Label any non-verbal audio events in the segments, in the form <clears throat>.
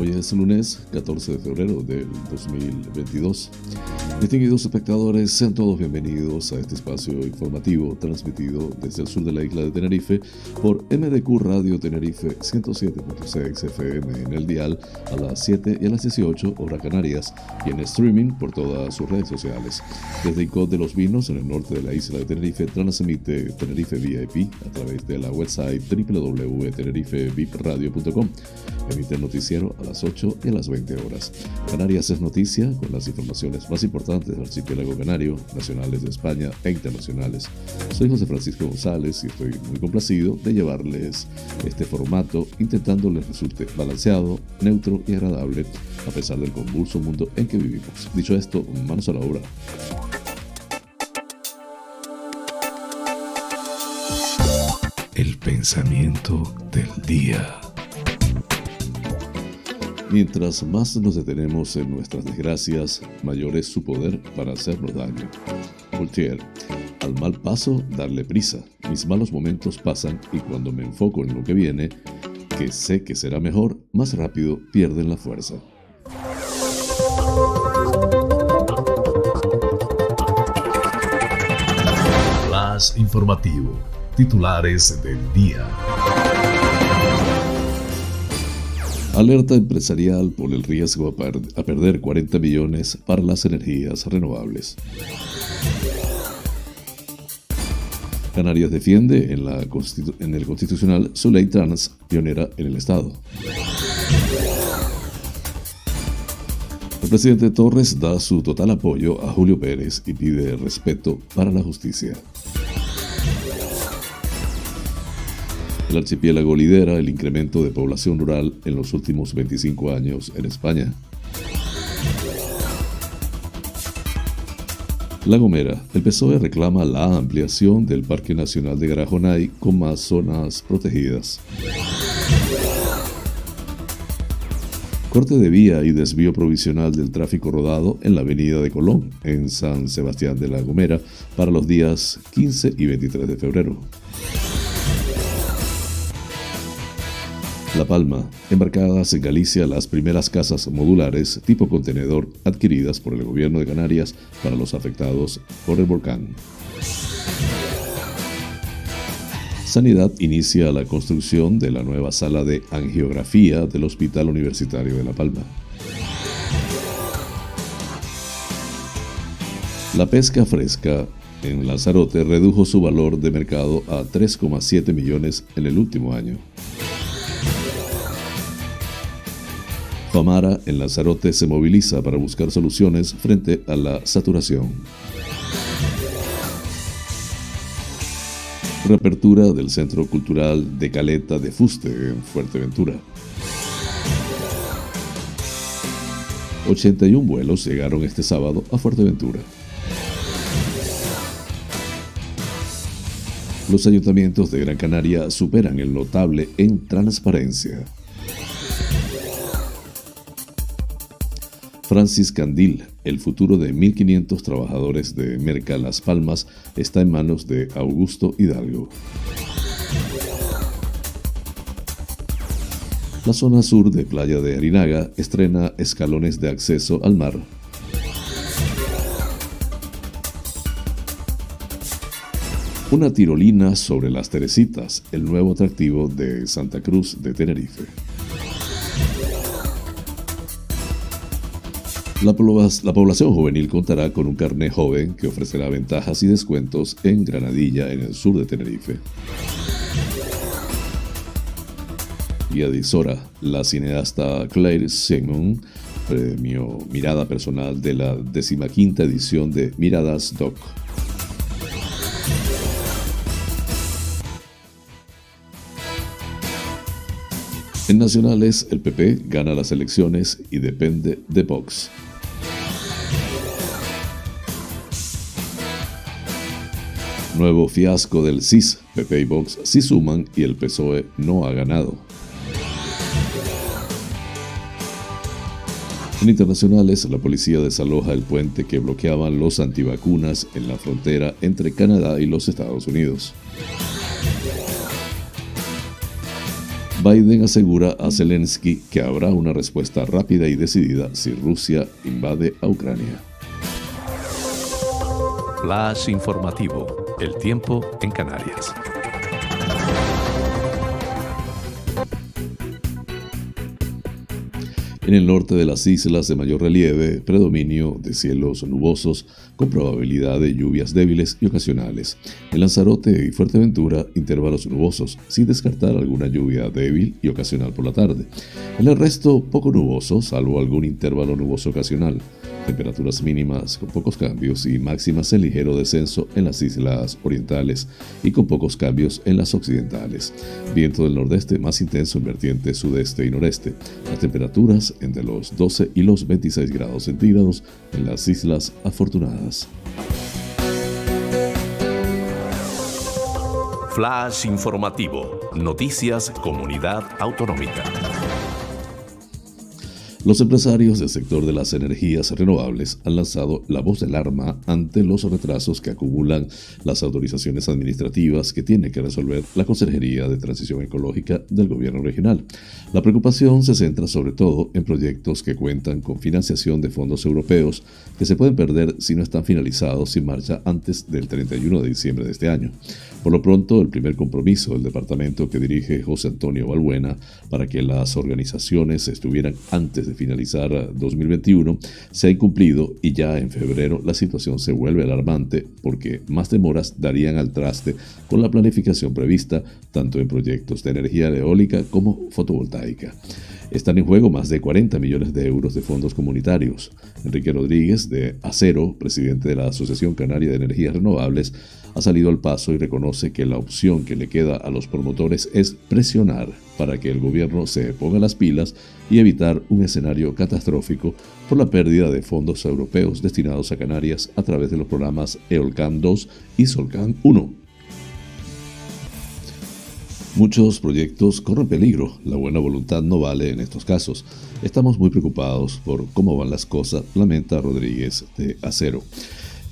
Hoy es lunes 14 de febrero del 2022. Distinguidos espectadores, sean todos bienvenidos a este espacio informativo transmitido desde el sur de la isla de Tenerife por MDQ Radio Tenerife 107.6 FM en el dial a las 7 y a las 18 horas canarias y en streaming por todas sus redes sociales. Desde ICOT de los Vinos en el norte de la isla de Tenerife transmite Tenerife VIP a través de la website www.tenerifevipradio.com. Emite el noticiero a las 8 y a las 20 horas. Canarias es noticia con las informaciones más importantes del archipiélago canario, nacionales de España e internacionales. Soy José Francisco González y estoy muy complacido de llevarles este formato intentando les resulte balanceado, neutro y agradable a pesar del convulso mundo en que vivimos. Dicho esto, manos a la obra. El pensamiento del día. Mientras más nos detenemos en nuestras desgracias, mayor es su poder para hacernos daño. Voltaire, al mal paso, darle prisa. Mis malos momentos pasan y cuando me enfoco en lo que viene, que sé que será mejor, más rápido pierden la fuerza. Más informativo. Titulares del día. Alerta empresarial por el riesgo a, perder 40 millones para las energías renovables. Canarias defiende en, en el Constitucional su ley trans pionera en el Estado. El presidente Torres da su total apoyo a Julio Pérez y pide respeto para la justicia. El archipiélago lidera el incremento de población rural en los últimos 25 años en España. La Gomera, el PSOE reclama la ampliación del Parque Nacional de Garajonay con más zonas protegidas. Corte de vía y desvío provisional del tráfico rodado en la avenida de Colón, en San Sebastián de la Gomera, para los días 15 y 23 de febrero. La Palma, embarcadas en Galicia las primeras casas modulares tipo contenedor adquiridas por el gobierno de Canarias para los afectados por el volcán. Sanidad inicia la construcción de la nueva sala de angiografía del Hospital Universitario de La Palma. La pesca fresca en Lanzarote redujo su valor de mercado a 3,7 millones en el último año. Famara en Lanzarote se moviliza para buscar soluciones frente a la saturación. Reapertura del Centro Cultural de Caleta de Fuste en Fuerteventura. 81 vuelos llegaron este sábado a Fuerteventura. Los ayuntamientos de Gran Canaria superan el notable en transparencia. Francis Candil, el futuro de 1.500 trabajadores de Merca Las Palmas está en manos de Augusto Hidalgo. La zona sur de Playa de Arinaga estrena escalones de acceso al mar. Una tirolina sobre las Teresitas, el nuevo atractivo de Santa Cruz de Tenerife. La, población juvenil contará con un carnet joven que ofrecerá ventajas y descuentos en Granadilla, en el sur de Tenerife. Y adisora, la cineasta Claire Simon, premio Mirada Personal de la decimaquinta edición de Miradas Doc. En nacionales, el PP gana las elecciones y depende de Vox. Nuevo fiasco del CIS. PP y Vox sí suman y el PSOE no ha ganado. En internacionales, la policía desaloja el puente que bloqueaban los antivacunas en la frontera entre Canadá y los Estados Unidos. Biden asegura a Zelensky que habrá una respuesta rápida y decidida si Rusia invade a Ucrania. Flash informativo. El tiempo en Canarias. En el norte de las islas de mayor relieve, predominio de cielos nubosos con probabilidad de lluvias débiles y ocasionales. En Lanzarote y Fuerteventura, intervalos nubosos, sin descartar alguna lluvia débil y ocasional por la tarde. En el resto, poco nuboso, salvo algún intervalo nuboso ocasional temperaturas mínimas con pocos cambios y máximas en ligero descenso en las islas orientales y con pocos cambios en las occidentales. Viento del nordeste más intenso en vertiente sudeste y noreste. Las temperaturas entre los 12 y los 26 grados centígrados en las islas afortunadas. Flash informativo. Noticias Comunidad Autonómica. Los empresarios del sector de las energías renovables han lanzado la voz del arma ante los retrasos que acumulan las autorizaciones administrativas que tiene que resolver la Consejería de Transición Ecológica del Gobierno regional. La preocupación se centra sobre todo en proyectos que cuentan con financiación de fondos europeos que se pueden perder si no están finalizados sin marcha antes del 31 de diciembre de este año. Por lo pronto, el primer compromiso del departamento que dirige José Antonio Balbuena para que las organizaciones estuvieran antes de finalizar 2021 se ha incumplido y ya en febrero la situación se vuelve alarmante porque más demoras darían al traste con la planificación prevista tanto en proyectos de energía eólica como fotovoltaica. Están en juego más de 40 millones de euros de fondos comunitarios. Enrique Rodríguez, de Acero, presidente de la Asociación Canaria de Energías Renovables, ha salido al paso y reconoce que la opción que le queda a los promotores es presionar para que el gobierno se ponga las pilas y evitar un escenario catastrófico por la pérdida de fondos europeos destinados a Canarias a través de los programas EOLCAN 2 y SOLCAN 1. Muchos proyectos corren peligro, la buena voluntad no vale en estos casos. Estamos muy preocupados por cómo van las cosas, lamenta Rodríguez de Acero.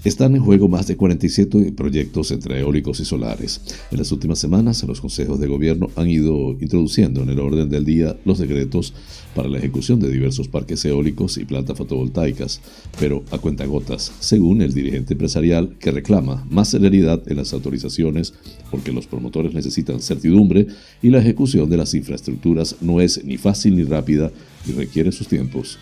Están en juego más de 47 proyectos entre eólicos y solares. En las últimas semanas, los consejos de gobierno han ido introduciendo en el orden del día los decretos para la ejecución de diversos parques eólicos y plantas fotovoltaicas, pero a cuentagotas, según el dirigente empresarial que reclama más celeridad en las autorizaciones porque los promotores necesitan certidumbre y la ejecución de las infraestructuras no es ni fácil ni rápida y requiere sus tiempos.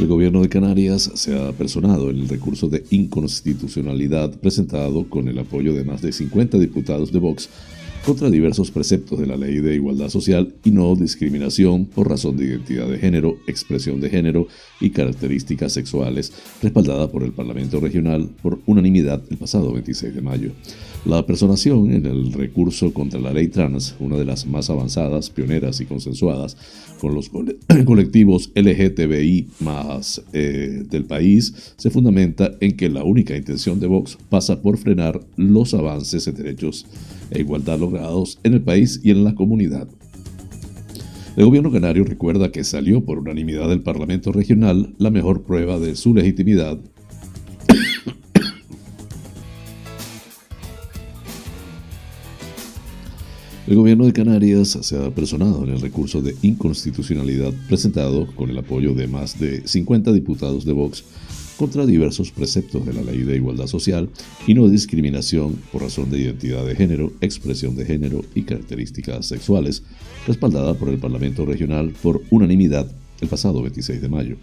El gobierno de Canarias se ha personado en el recurso de inconstitucionalidad presentado con el apoyo de más de 50 diputados de Vox contra diversos preceptos de la Ley de Igualdad Social y no discriminación por razón de identidad de género, expresión de género y características sexuales, respaldada por el Parlamento Regional por unanimidad el pasado 26 de mayo. La personación en el recurso contra la ley trans, una de las más avanzadas, pioneras y consensuadas, con los <clears throat> colectivos LGTBI más eh, del país se fundamenta en que la única intención de Vox pasa por frenar los avances en derechos e igualdad logrados en el país y en la comunidad. El gobierno canario recuerda que salió por unanimidad del Parlamento regional la mejor prueba de su legitimidad El gobierno de Canarias se ha personado en el recurso de inconstitucionalidad presentado con el apoyo de más de 50 diputados de Vox contra diversos preceptos de la Ley de Igualdad Social y no discriminación por razón de identidad de género, expresión de género y características sexuales, respaldada por el Parlamento Regional por unanimidad el pasado 26 de mayo.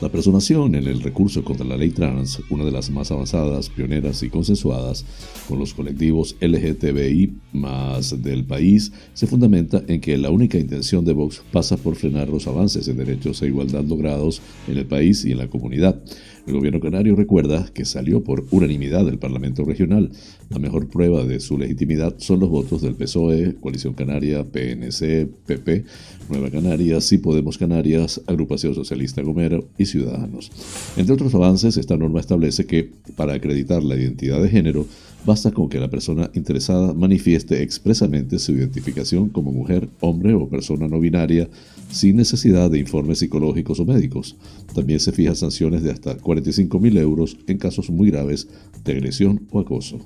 La personación en el recurso contra la ley trans, una de las más avanzadas, pioneras y consensuadas con los colectivos LGTBI más del país, se fundamenta en que la única intención de Vox pasa por frenar los avances en derechos e igualdad logrados en el país y en la comunidad. El gobierno canario recuerda que salió por unanimidad del Parlamento Regional. La mejor prueba de su legitimidad son los votos del PSOE, Coalición Canaria, PNC, PP, Nueva Canarias, y Podemos Canarias, Agrupación Socialista Gomero y Ciudadanos. Entre otros avances, esta norma establece que para acreditar la identidad de género, basta con que la persona interesada manifieste expresamente su identificación como mujer, hombre o persona no binaria sin necesidad de informes psicológicos o médicos. También se fijan sanciones de hasta 45.000 euros en casos muy graves de agresión o acoso.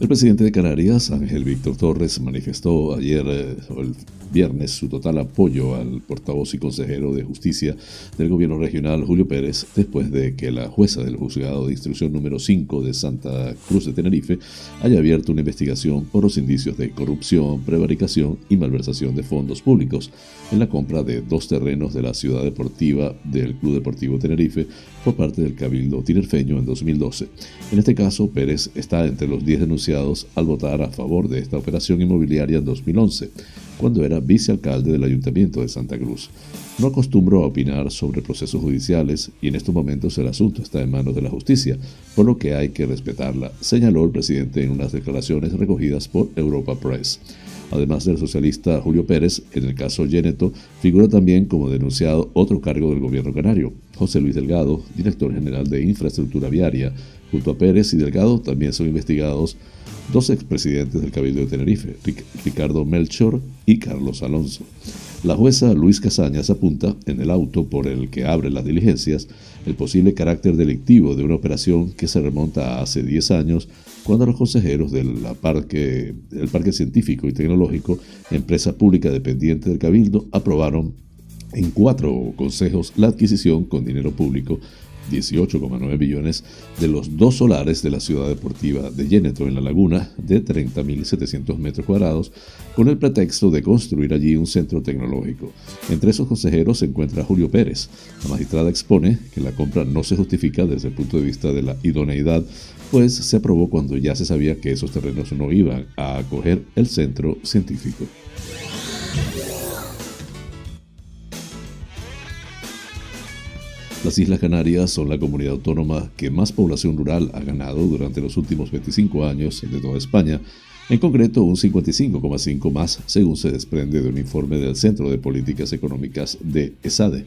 El presidente de Canarias, Ángel Víctor Torres, manifestó ayer, eh, viernes, su total apoyo al portavoz y consejero de justicia del gobierno regional, Julio Pérez, después de que la jueza del juzgado de instrucción número 5 de Santa Cruz de Tenerife haya abierto una investigación por los indicios de corrupción, prevaricación y malversación de fondos públicos en la compra de dos terrenos de la ciudad deportiva del Club Deportivo Tenerife por parte del Cabildo Tinerfeño en 2012. En este caso, Pérez está entre los 10 denunciados al votar a favor de esta operación inmobiliaria en 2011, cuando era vicealcalde del Ayuntamiento de Santa Cruz. No acostumbro a opinar sobre procesos judiciales y en estos momentos el asunto está en manos de la justicia, por lo que hay que respetarla, señaló el presidente en unas declaraciones recogidas por Europa Press. Además del socialista Julio Pérez, en el caso Geneto, figura también como denunciado otro cargo del gobierno canario, José Luis Delgado, director general de Infraestructura Viaria. Junto a Pérez y Delgado también son investigados dos expresidentes del Cabildo de Tenerife, Ricardo Melchor y Carlos Alonso. La jueza Luis Casañas apunta en el auto por el que abre las diligencias el posible carácter delictivo de una operación que se remonta a hace 10 años cuando los consejeros del parque, del parque Científico y Tecnológico, empresa pública dependiente del Cabildo, aprobaron en cuatro consejos la adquisición con dinero público 18,9 billones de los dos solares de la ciudad deportiva de Yeneto en la laguna de 30.700 metros cuadrados con el pretexto de construir allí un centro tecnológico. Entre esos consejeros se encuentra Julio Pérez. La magistrada expone que la compra no se justifica desde el punto de vista de la idoneidad, pues se aprobó cuando ya se sabía que esos terrenos no iban a acoger el centro científico. Las Islas Canarias son la comunidad autónoma que más población rural ha ganado durante los últimos 25 años de toda España, en concreto un 55,5 más según se desprende de un informe del Centro de Políticas Económicas de ESADE.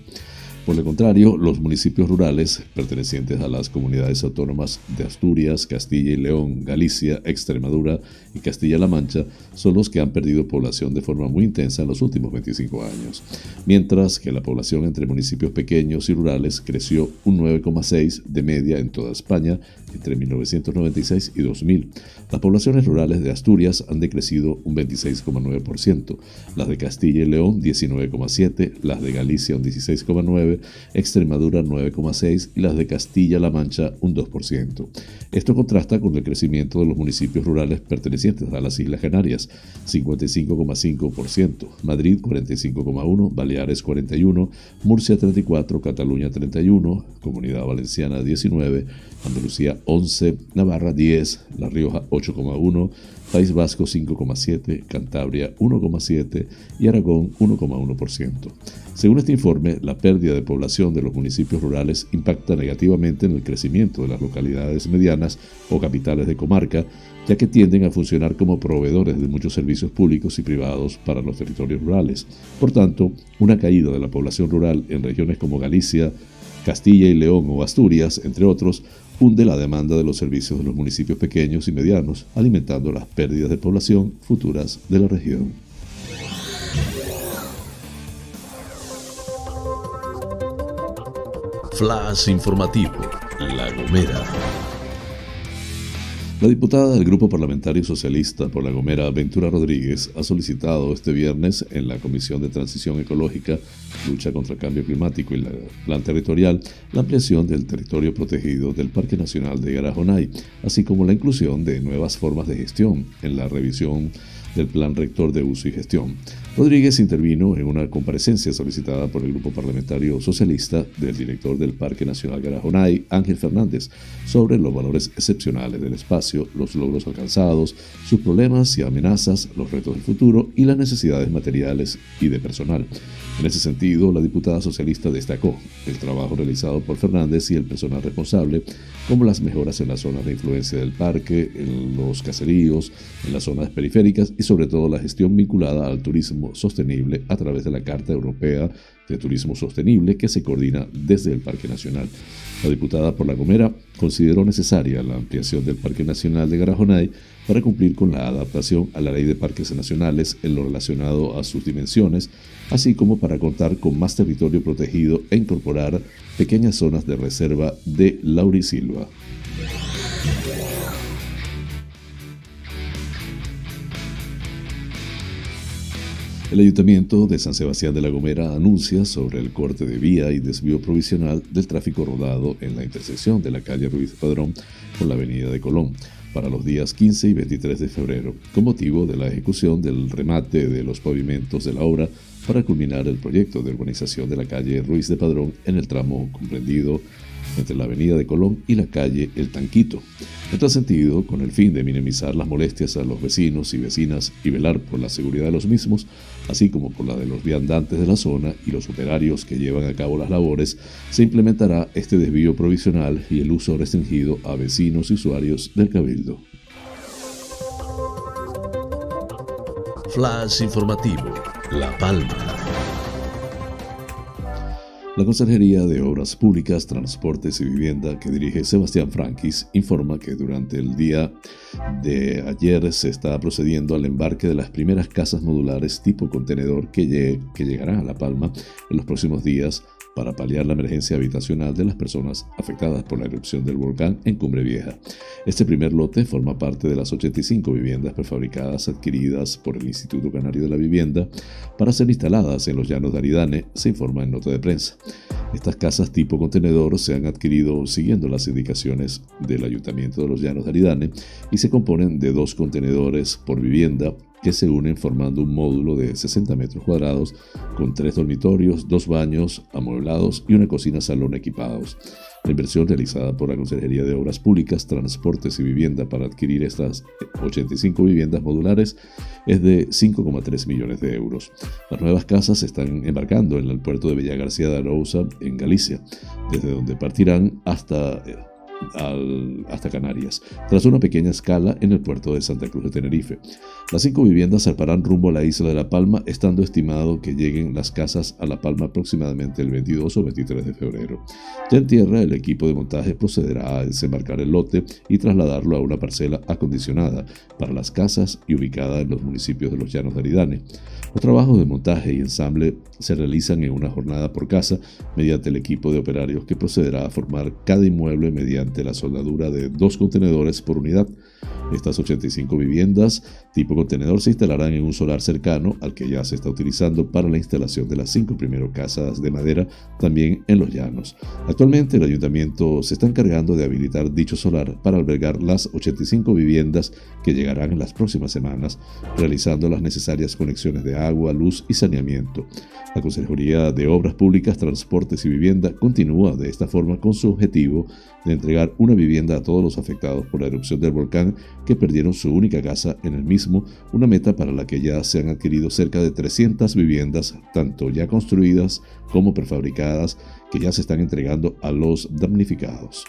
Por el contrario, los municipios rurales pertenecientes a las comunidades autónomas de Asturias, Castilla y León, Galicia, Extremadura y Castilla-La Mancha son los que han perdido población de forma muy intensa en los últimos 25 años, mientras que la población entre municipios pequeños y rurales creció un 9,6 de media en toda España entre 1996 y 2000. Las poblaciones rurales de Asturias han decrecido un 26,9%, las de Castilla y León 19,7%, las de Galicia un 16,9%, Extremadura 9,6% y las de Castilla-La Mancha un 2%. Esto contrasta con el crecimiento de los municipios rurales pertenecientes a las Islas Canarias, 55,5%, Madrid 45,1%, Baleares 41%, Murcia 34%, Cataluña 31%, Comunidad Valenciana 19%, Andalucía 11, Navarra 10, La Rioja 8,1, País Vasco 5,7, Cantabria 1,7 y Aragón 1,1%. Según este informe, la pérdida de población de los municipios rurales impacta negativamente en el crecimiento de las localidades medianas o capitales de comarca, ya que tienden a funcionar como proveedores de muchos servicios públicos y privados para los territorios rurales. Por tanto, una caída de la población rural en regiones como Galicia, Castilla y León o Asturias, entre otros, hunde la demanda de los servicios de los municipios pequeños y medianos, alimentando las pérdidas de población futuras de la región. Flash informativo, La Gomera. La diputada del Grupo Parlamentario Socialista por La Gomera, Ventura Rodríguez, ha solicitado este viernes en la Comisión de Transición Ecológica, Lucha contra el Cambio Climático y la Plan Territorial la ampliación del territorio protegido del Parque Nacional de Garajonay, así como la inclusión de nuevas formas de gestión en la revisión del Plan Rector de Uso y Gestión. Rodríguez intervino en una comparecencia solicitada por el grupo parlamentario socialista del director del Parque Nacional Garajonay, Ángel Fernández, sobre los valores excepcionales del espacio, los logros alcanzados, sus problemas y amenazas, los retos del futuro y las necesidades materiales y de personal. En ese sentido, la diputada socialista destacó el trabajo realizado por Fernández y el personal responsable, como las mejoras en las zonas de influencia del parque, en los caseríos, en las zonas periféricas y sobre todo la gestión vinculada al turismo sostenible a través de la Carta Europea de Turismo Sostenible que se coordina desde el Parque Nacional. La diputada por La Gomera consideró necesaria la ampliación del Parque Nacional de Garajonay para cumplir con la adaptación a la Ley de Parques Nacionales en lo relacionado a sus dimensiones, así como para contar con más territorio protegido e incorporar pequeñas zonas de reserva de Laurisilva. El Ayuntamiento de San Sebastián de la Gomera anuncia sobre el corte de vía y desvío provisional del tráfico rodado en la intersección de la calle Ruiz Padrón con la avenida de Colón para los días 15 y 23 de febrero, con motivo de la ejecución del remate de los pavimentos de la obra para culminar el proyecto de urbanización de la calle Ruiz de Padrón en el tramo comprendido entre la avenida de Colón y la calle El Tanquito. En tal sentido, con el fin de minimizar las molestias a los vecinos y vecinas y velar por la seguridad de los mismos, así como por la de los viandantes de la zona y los operarios que llevan a cabo las labores, se implementará este desvío provisional y el uso restringido a vecinos y usuarios del Cabildo. Flash informativo, La Palma. La Consejería de Obras Públicas, Transportes y Vivienda que dirige Sebastián Frankis informa que durante el día de ayer se está procediendo al embarque de las primeras casas modulares tipo contenedor que, que llegarán a La Palma en los próximos días para paliar la emergencia habitacional de las personas afectadas por la erupción del volcán en Cumbre Vieja. Este primer lote forma parte de las 85 viviendas prefabricadas adquiridas por el Instituto Canario de la Vivienda para ser instaladas en los llanos de Aridane, se informa en nota de prensa. Estas casas tipo contenedor se han adquirido siguiendo las indicaciones del Ayuntamiento de los Llanos de Aridane y se componen de dos contenedores por vivienda que se unen formando un módulo de 60 metros cuadrados con tres dormitorios, dos baños amueblados y una cocina-salón equipados. La inversión realizada por la Consejería de Obras Públicas, Transportes y Vivienda para adquirir estas 85 viviendas modulares es de 5,3 millones de euros. Las nuevas casas se están embarcando en el puerto de Villa García de Arousa, en Galicia, desde donde partirán hasta hasta Canarias, tras una pequeña escala en el puerto de Santa Cruz de Tenerife. Las cinco viviendas zarparán rumbo a la isla de La Palma, estando estimado que lleguen las casas a La Palma aproximadamente el 22 o 23 de febrero. Ya en tierra, el equipo de montaje procederá a desembarcar el lote y trasladarlo a una parcela acondicionada para las casas y ubicada en los municipios de los Llanos de Aridane. Los trabajos de montaje y ensamble se realizan en una jornada por casa mediante el equipo de operarios que procederá a formar cada inmueble mediante la soldadura de dos contenedores por unidad. Estas 85 viviendas tipo contenedor se instalarán en un solar cercano al que ya se está utilizando para la instalación de las cinco primeras casas de madera también en los llanos. Actualmente el ayuntamiento se está encargando de habilitar dicho solar para albergar las 85 viviendas que llegarán en las próximas semanas, realizando las necesarias conexiones de agua, luz y saneamiento. La Consejería de Obras Públicas, Transportes y Vivienda continúa de esta forma con su objetivo de entregar una vivienda a todos los afectados por la erupción del volcán que perdieron su única casa en el mismo, una meta para la que ya se han adquirido cerca de 300 viviendas, tanto ya construidas como prefabricadas, que ya se están entregando a los damnificados.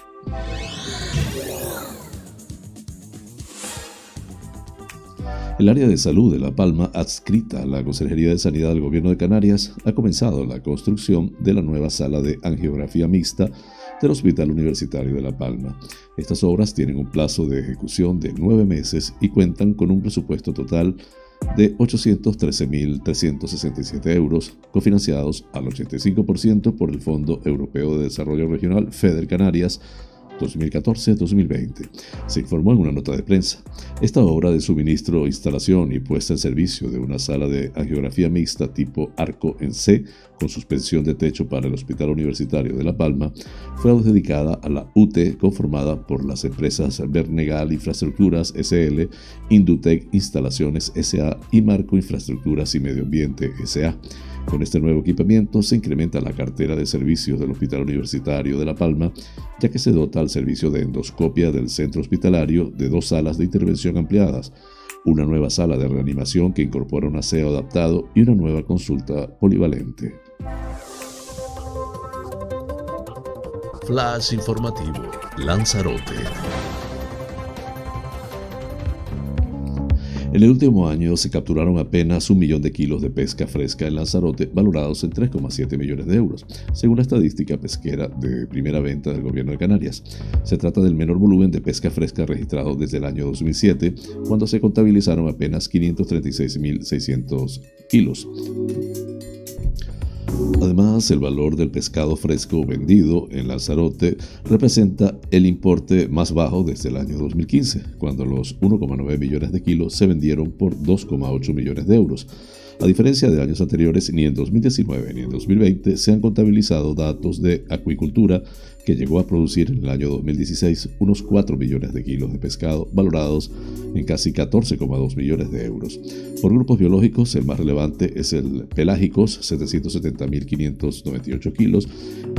El área de salud de La Palma, adscrita a la Consejería de Sanidad del Gobierno de Canarias, ha comenzado la construcción de la nueva sala de angiografía mixta del Hospital Universitario de La Palma. Estas obras tienen un plazo de ejecución de nueve meses y cuentan con un presupuesto total de 813.367 euros, cofinanciados al 85% por el Fondo Europeo de Desarrollo Regional FEDER Canarias 2014-2020, se informó en una nota de prensa. Esta obra de suministro, instalación y puesta en servicio de una sala de angiografía mixta tipo arco en C con suspensión de techo para el Hospital Universitario de La Palma fue dedicada a la UT conformada por las empresas Bernegal Infraestructuras SL, Indutec Instalaciones SA y Marco Infraestructuras y Medio Ambiente SA. Con este nuevo equipamiento se incrementa la cartera de servicios del Hospital Universitario de La Palma, ya que se dota al servicio de endoscopia del centro hospitalario de dos salas de intervención ampliadas, una nueva sala de reanimación que incorpora un aseo adaptado y una nueva consulta polivalente. Flash informativo, Lanzarote. En el último año se capturaron apenas un millón de kilos de pesca fresca en Lanzarote, valorados en 3,7 millones de euros, según la estadística pesquera de primera venta del gobierno de Canarias. Se trata del menor volumen de pesca fresca registrado desde el año 2007, cuando se contabilizaron apenas 536.600 kilos. Además, el valor del pescado fresco vendido en Lanzarote representa el importe más bajo desde el año 2015, cuando los 1,9 millones de kilos se vendieron por 2,8 millones de euros. A diferencia de años anteriores, ni en 2019 ni en 2020 se han contabilizado datos de acuicultura que llegó a producir en el año 2016 unos 4 millones de kilos de pescado, valorados en casi 14,2 millones de euros. Por grupos biológicos, el más relevante es el pelágicos, 770.598 kilos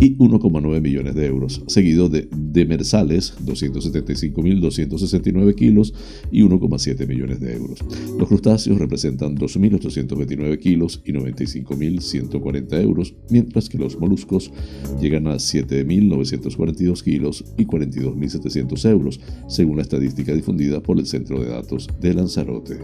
y 1,9 millones de euros, seguido de demersales, 275.269 kilos y 1,7 millones de euros. Los crustáceos representan 2.829 kilos y 95.140 euros, mientras que los moluscos llegan a 7.900 242 kilos y 42.700 euros, según la estadística difundida por el Centro de Datos de Lanzarote.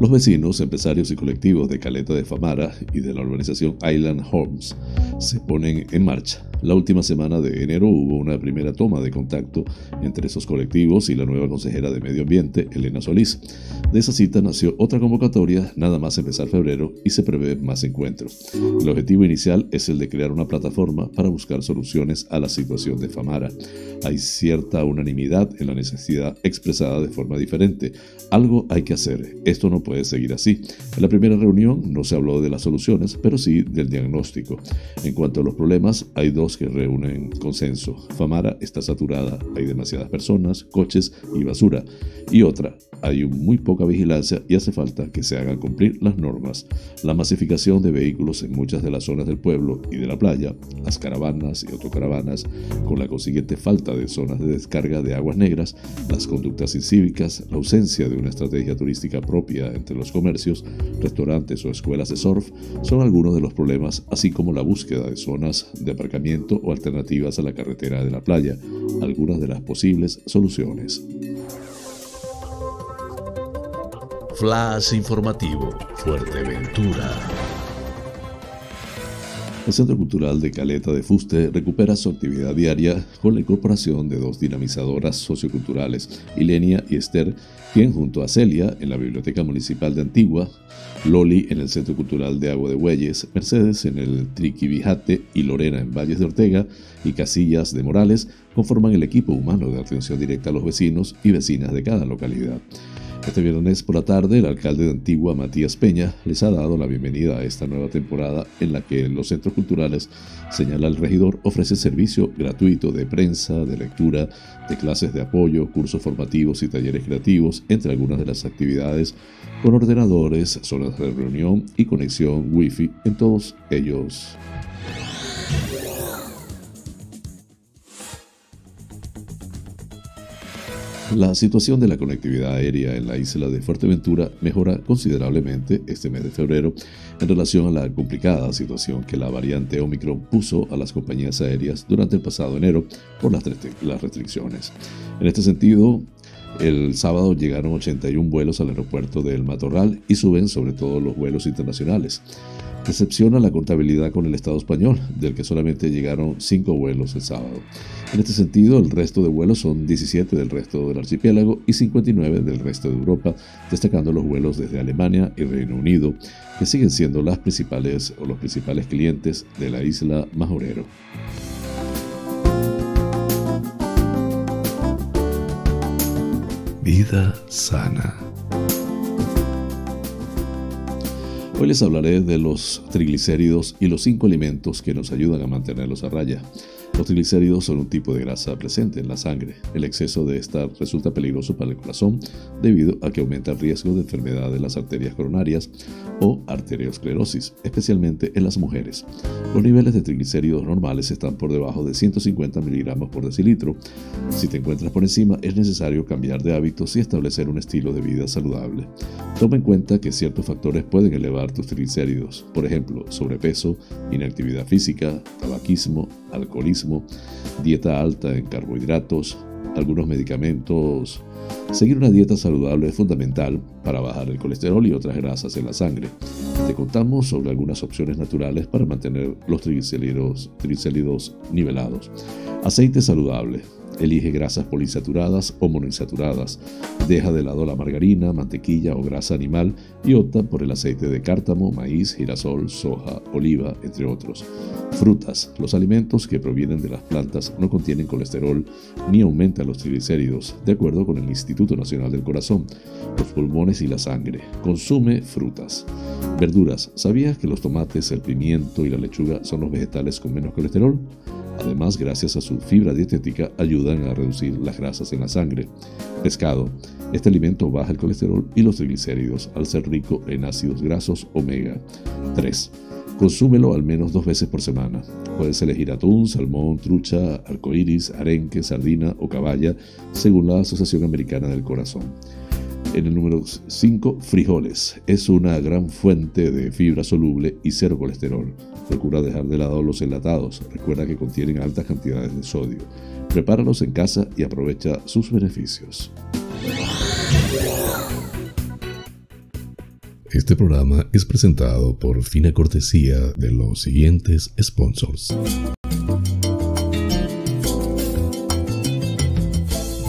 Los vecinos, empresarios y colectivos de Caleta de Famara y de la urbanización Island Homes se ponen en marcha la última semana de enero hubo una primera toma de contacto entre esos colectivos y la nueva consejera de Medio Ambiente, Elena Solís. De esa cita nació otra convocatoria, nada más empezar febrero, y se prevé más encuentros. El objetivo inicial es el de crear una plataforma para buscar soluciones a la situación de Famara. Hay cierta unanimidad en la necesidad expresada de forma diferente. Algo hay que hacer. Esto no puede seguir así. En la primera reunión no se habló de las soluciones, pero sí del diagnóstico. Cuanto a los problemas, hay dos que reúnen consenso. Famara está saturada, hay demasiadas personas, coches y basura. Y otra, hay muy poca vigilancia y hace falta que se hagan cumplir las normas. La masificación de vehículos en muchas de las zonas del pueblo y de la playa, las caravanas y autocaravanas, con la consiguiente falta de zonas de descarga de aguas negras, las conductas incívicas, la ausencia de una estrategia turística propia entre los comercios, restaurantes o escuelas de surf, son algunos de los problemas, así como la búsqueda de zonas de aparcamiento o alternativas a la carretera de la playa, algunas de las posibles soluciones. Flash informativo, Fuerteventura. El Centro Cultural de Caleta de Fuste recupera su actividad diaria con la incorporación de dos dinamizadoras socioculturales, Ilenia y Esther, quien junto a Celia en la Biblioteca Municipal de Antigua, Loli en el Centro Cultural de Agua de Bueyes, Mercedes en el Triquibijate y Lorena en Valles de Ortega y Casillas de Morales conforman el equipo humano de atención directa a los vecinos y vecinas de cada localidad. Este viernes por la tarde, el alcalde de Antigua, Matías Peña, les ha dado la bienvenida a esta nueva temporada en la que los centros culturales, señala el regidor, ofrece servicio gratuito de prensa, de lectura, de clases de apoyo, cursos formativos y talleres creativos, entre algunas de las actividades, con ordenadores, zonas de reunión y conexión Wi-Fi en todos ellos. La situación de la conectividad aérea en la isla de Fuerteventura mejora considerablemente este mes de febrero en relación a la complicada situación que la variante Omicron puso a las compañías aéreas durante el pasado enero por las, restricciones. En este sentido, El sábado llegaron 81 vuelos al aeropuerto del Matorral y suben sobre todo los vuelos internacionales. Decepciona la contabilidad con el Estado español, del que solamente llegaron 5 vuelos el sábado. En este sentido, el resto de vuelos son 17 del resto del archipiélago y 59 del resto de Europa, destacando los vuelos desde Alemania y Reino Unido, que siguen siendo las principales o los principales clientes de la isla Majorero. Vida sana. Hoy les hablaré de los triglicéridos y los cinco alimentos que nos ayudan a mantenerlos a raya. Los triglicéridos son un tipo de grasa presente en la sangre. El exceso de esta resulta peligroso para el corazón debido a que aumenta el riesgo de enfermedad de las arterias coronarias o arteriosclerosis, especialmente en las mujeres. Los niveles de triglicéridos normales están por debajo de 150 miligramos por decilitro. Si te encuentras por encima, es necesario cambiar de hábitos y establecer un estilo de vida saludable. Toma en cuenta que ciertos factores pueden elevar tus triglicéridos, por ejemplo, sobrepeso, inactividad física, tabaquismo, alcoholismo, dieta alta en carbohidratos, algunos medicamentos. Seguir una dieta saludable es fundamental para bajar el colesterol y otras grasas en la sangre. Te contamos sobre algunas opciones naturales para mantener los triglicéridos, triglicéridos nivelados. Aceite saludable. Elige grasas poliinsaturadas o monoinsaturadas. Deja de lado la margarina, mantequilla o grasa animal y opta por el aceite de cártamo, maíz, girasol, soja, oliva, entre otros. Frutas. Los alimentos que provienen de las plantas no contienen colesterol ni aumentan los triglicéridos, de acuerdo con el Instituto Nacional del Corazón, los pulmones y la sangre. Consume frutas. Verduras. ¿Sabías que los tomates, el pimiento y la lechuga son los vegetales con menos colesterol? Además, gracias a su fibra dietética, ayudan a reducir las grasas en la sangre. Pescado. Este alimento baja el colesterol y los triglicéridos al ser rico en ácidos grasos omega 3. Consúmelo al menos dos veces por semana. Puedes elegir atún, salmón, trucha, arcoíris, arenque, sardina o caballa, según la Asociación Americana del Corazón. En el número 5, frijoles. Es una gran fuente de fibra soluble y cero colesterol. Procura dejar de lado los enlatados. Recuerda que contienen altas cantidades de sodio. Prepáralos en casa y aprovecha sus beneficios. Este programa es presentado por fina cortesía de los siguientes sponsors.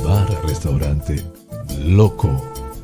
Bar Restaurante Loco,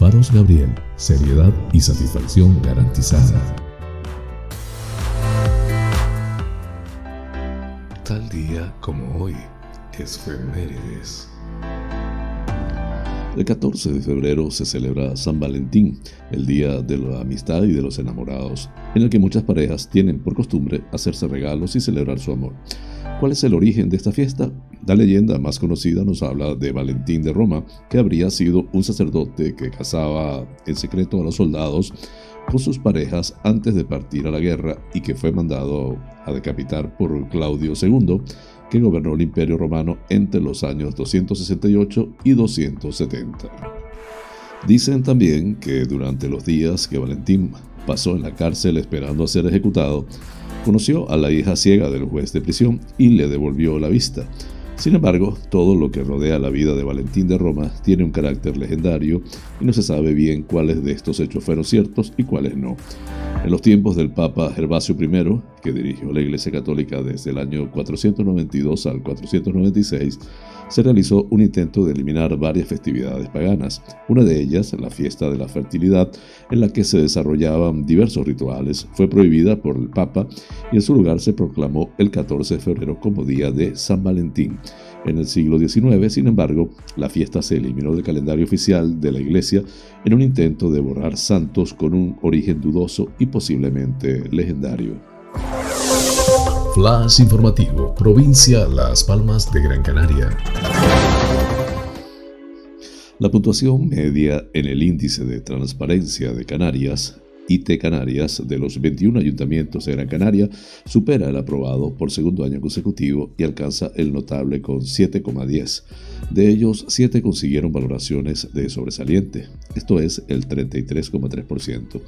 Faros Gabriel, seriedad y satisfacción garantizada. Tal día como hoy, es Femérides. El 14 de febrero se celebra San Valentín, el día de la amistad y de los enamorados, en el que muchas parejas tienen por costumbre hacerse regalos y celebrar su amor. ¿Cuál es el origen de esta fiesta? La leyenda más conocida nos habla de Valentín de Roma, que habría sido un sacerdote que casaba en secreto a los soldados con sus parejas antes de partir a la guerra y que fue mandado a decapitar por Claudio II, que gobernó el Imperio Romano entre los años 268 y 270. Dicen también que durante los días que Valentín pasó en la cárcel esperando a ser ejecutado, conoció a la hija ciega del juez de prisión y le devolvió la vista. Sin embargo, todo lo que rodea la vida de Valentín de Roma tiene un carácter legendario y no se sabe bien cuáles de estos hechos fueron ciertos y cuáles no. En los tiempos del Papa Gervasio I, que dirigió la Iglesia Católica desde el año 492 al 496, se realizó un intento de eliminar varias festividades paganas, una de ellas, la fiesta de la fertilidad, en la que se desarrollaban diversos rituales, fue prohibida por el Papa y en su lugar se proclamó el 14 de febrero como día de San Valentín. En el siglo XIX, sin embargo, la fiesta se eliminó del calendario oficial de la Iglesia en un intento de borrar santos con un origen dudoso y posiblemente legendario. Flash informativo, provincia Las Palmas de Gran Canaria. La puntuación media en el índice de transparencia de Canarias IT Canarias de los 21 ayuntamientos de Gran Canaria supera el aprobado por segundo año consecutivo y alcanza el notable con 7,10. De ellos, 7 consiguieron valoraciones de sobresaliente, esto es el 33,3%.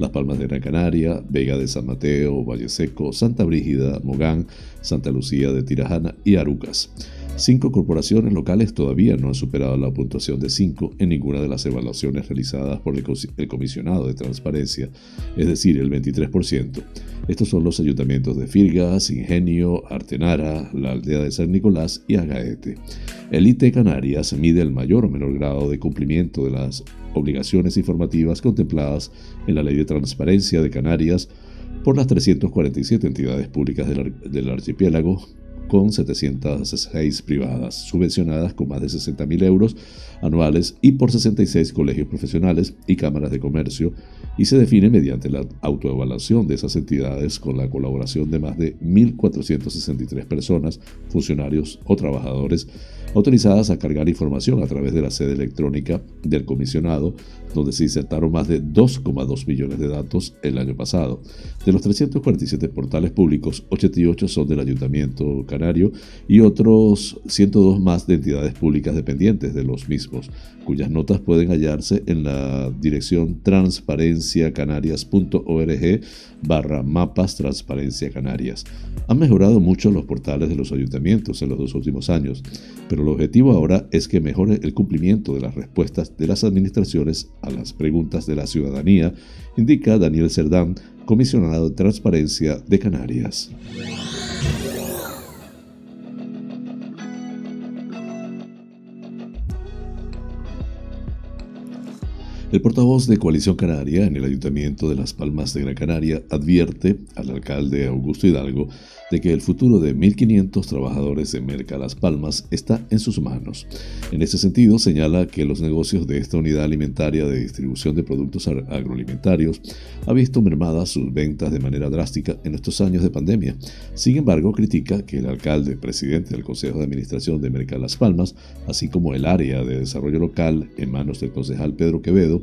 Las Palmas de Gran Canaria, Vega de San Mateo, Valle Seco, Santa Brígida, Mogán, Santa Lucía de Tirajana y Arucas. Cinco corporaciones locales todavía no han superado la puntuación de 5 en ninguna de las evaluaciones realizadas por el comisionado de transparencia, es decir, el 23%. Estos son los ayuntamientos de Firgas, Ingenio, Artenara, la aldea de San Nicolás y Agaete. El Canarias mide el mayor o menor grado de cumplimiento de las obligaciones informativas contempladas en la Ley de Transparencia de Canarias por las 347 entidades públicas del, archipiélago con 706 privadas, subvencionadas con más de 60.000 euros anuales y por 66 colegios profesionales y cámaras de comercio, y se define mediante la autoevaluación de esas entidades con la colaboración de más de 1.463 personas, funcionarios o trabajadores autorizadas a cargar información a través de la sede electrónica del comisionado, donde se insertaron más de 2,2 millones de datos el año pasado. De los 347 portales públicos, 88 son del Ayuntamiento Canario y otros 102 más de entidades públicas dependientes de los mismos, cuyas notas pueden hallarse en la dirección transparenciacanarias.org barra mapas Transparencia Canarias. Han mejorado mucho los portales de los ayuntamientos en los dos últimos años, pero el objetivo ahora es que mejore el cumplimiento de las respuestas de las administraciones a las preguntas de la ciudadanía, indica Daniel Cerdán, comisionado de Transparencia de Canarias. El portavoz de Coalición Canaria en el Ayuntamiento de Las Palmas de Gran Canaria advierte al alcalde Augusto Hidalgo de que el futuro de 1.500 trabajadores de Merca Las Palmas está en sus manos. En ese sentido, señala que los negocios de esta unidad alimentaria de distribución de productos agroalimentarios ha visto mermadas sus ventas de manera drástica en estos años de pandemia. Sin embargo, critica que el alcalde, presidente del Consejo de Administración de Merca Las Palmas, así como el área de desarrollo local en manos del concejal Pedro Quevedo,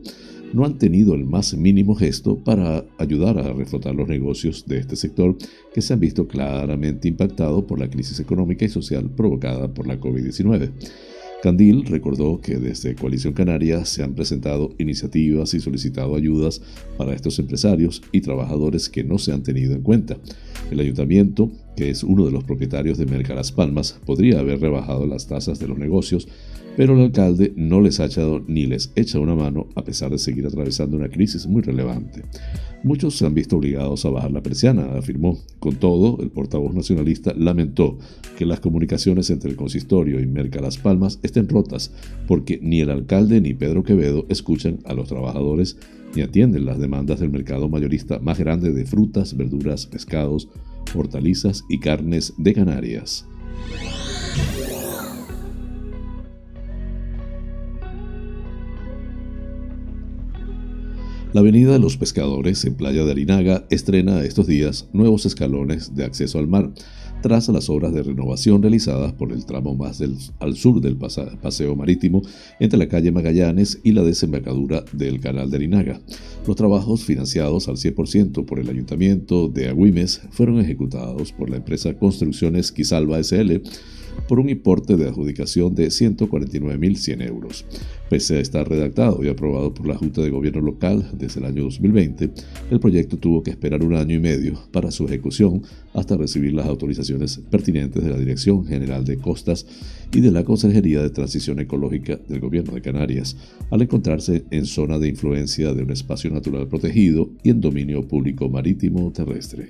no han tenido el más mínimo gesto para ayudar a reflotar los negocios de este sector que se han visto claramente impactados por la crisis económica y social provocada por la COVID-19. Candil recordó que desde Coalición Canaria se han presentado iniciativas y solicitado ayudas para estos empresarios y trabajadores que no se han tenido en cuenta. El ayuntamiento, que es uno de los propietarios de Merca Las Palmas, podría haber rebajado las tasas de los negocios pero el alcalde no les ha echado ni les echa una mano a pesar de seguir atravesando una crisis muy relevante. Muchos se han visto obligados a bajar la persiana, afirmó. Con todo, el portavoz nacionalista lamentó que las comunicaciones entre el consistorio y Merca Las Palmas estén rotas, porque ni el alcalde ni Pedro Quevedo escuchan a los trabajadores ni atienden las demandas del mercado mayorista más grande de frutas, verduras, pescados, hortalizas y carnes de Canarias. La Avenida de los Pescadores en Playa de Arinaga estrena estos días nuevos escalones de acceso al mar, tras las obras de renovación realizadas por el tramo más al sur del paseo marítimo entre la calle Magallanes y la desembocadura del canal de Arinaga. Los trabajos financiados al 100% por el ayuntamiento de Agüimes fueron ejecutados por la empresa Construcciones Quisalba SL por un importe de adjudicación de 149.100 euros. Pese a estar redactado y aprobado por la Junta de Gobierno Local desde el año 2020, el proyecto tuvo que esperar un año y medio para su ejecución hasta recibir las autorizaciones pertinentes de la Dirección General de Costas y de la Consejería de Transición Ecológica del Gobierno de Canarias, al encontrarse en zona de influencia de un espacio natural protegido y en dominio público marítimo terrestre.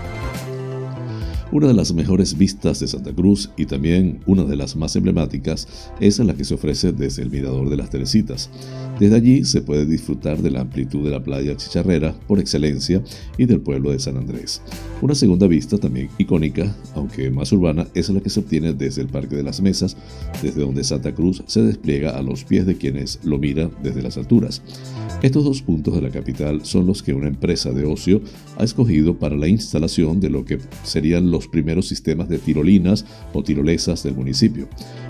Una de las mejores vistas de Santa Cruz y también una de las más emblemáticas es la que se ofrece desde el Mirador de las Teresitas. Desde allí se puede disfrutar de la amplitud de la playa Chicharrera por excelencia y del pueblo de San Andrés. Una segunda vista también icónica, aunque más urbana, es la que se obtiene desde el Parque de las Mesas, desde donde Santa Cruz se despliega a los pies de quienes lo miran desde las alturas. Estos dos puntos de la capital son los que una empresa de ocio ha escogido para la instalación de lo que serían los primeros sistemas de tirolinas o tirolesas del municipio.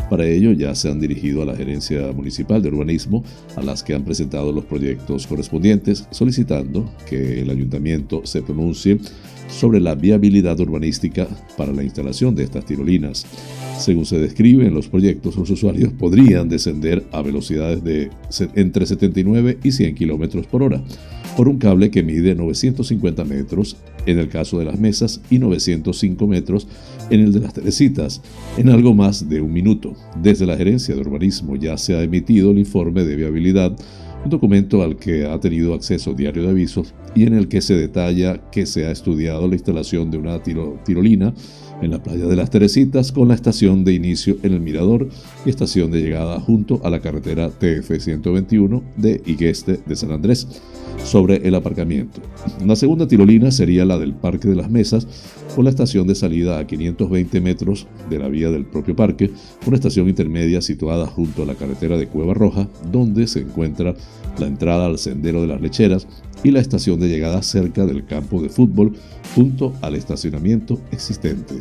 Para ello ya se han dirigido a la Gerencia Municipal de Urbanismo, a las que han presentado los proyectos correspondientes, solicitando que el ayuntamiento se pronuncie sobre la viabilidad urbanística para la instalación de estas tirolinas. Según se describe en los proyectos, los usuarios podrían descender a velocidades de entre 79 y 100 km por hora por un cable que mide 950 metros en el caso de las mesas y 905 metros en el de las Teresitas, en algo más de un minuto. Desde la Gerencia de Urbanismo ya se ha emitido el informe de viabilidad, un documento al que ha tenido acceso diario de avisos y en el que se detalla que se ha estudiado la instalación de una tirolina en la playa de las Teresitas con la estación de inicio en el Mirador y estación de llegada junto a la carretera TF 121 de Igueste de San Andrés sobre el aparcamiento. La segunda tirolina sería la del Parque de las Mesas con la estación de salida a 520 metros de la vía del propio parque, una estación intermedia situada junto a la carretera de Cueva Roja, donde se encuentra la entrada al sendero de las lecheras y la estación de llegada cerca del campo de fútbol junto al estacionamiento existente.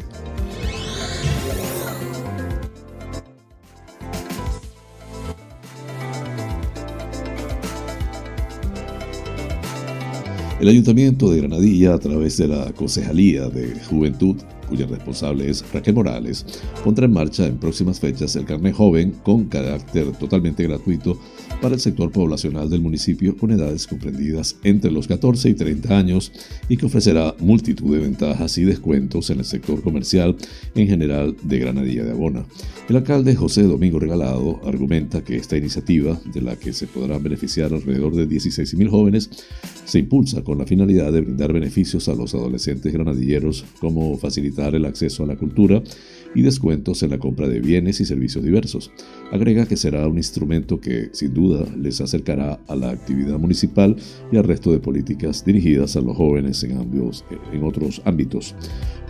El Ayuntamiento de Granadilla, a través de la Concejalía de Juventud, cuya responsable es Raquel Morales, pondrá en marcha en próximas fechas el carnet joven con carácter totalmente gratuito para el sector poblacional del municipio con edades comprendidas entre los 14 y 30 años y que ofrecerá multitud de ventajas y descuentos en el sector comercial en general de Granadilla de Abona. El alcalde José Domingo Regalado argumenta que esta iniciativa, de la que se podrán beneficiar alrededor de 16.000 jóvenes, se impulsa con la finalidad de brindar beneficios a los adolescentes granadilleros como facilitar el acceso a la cultura, y descuentos en la compra de bienes y servicios diversos. Agrega que será un instrumento que, sin duda, les acercará a la actividad municipal y al resto de políticas dirigidas a los jóvenes en, en otros ámbitos.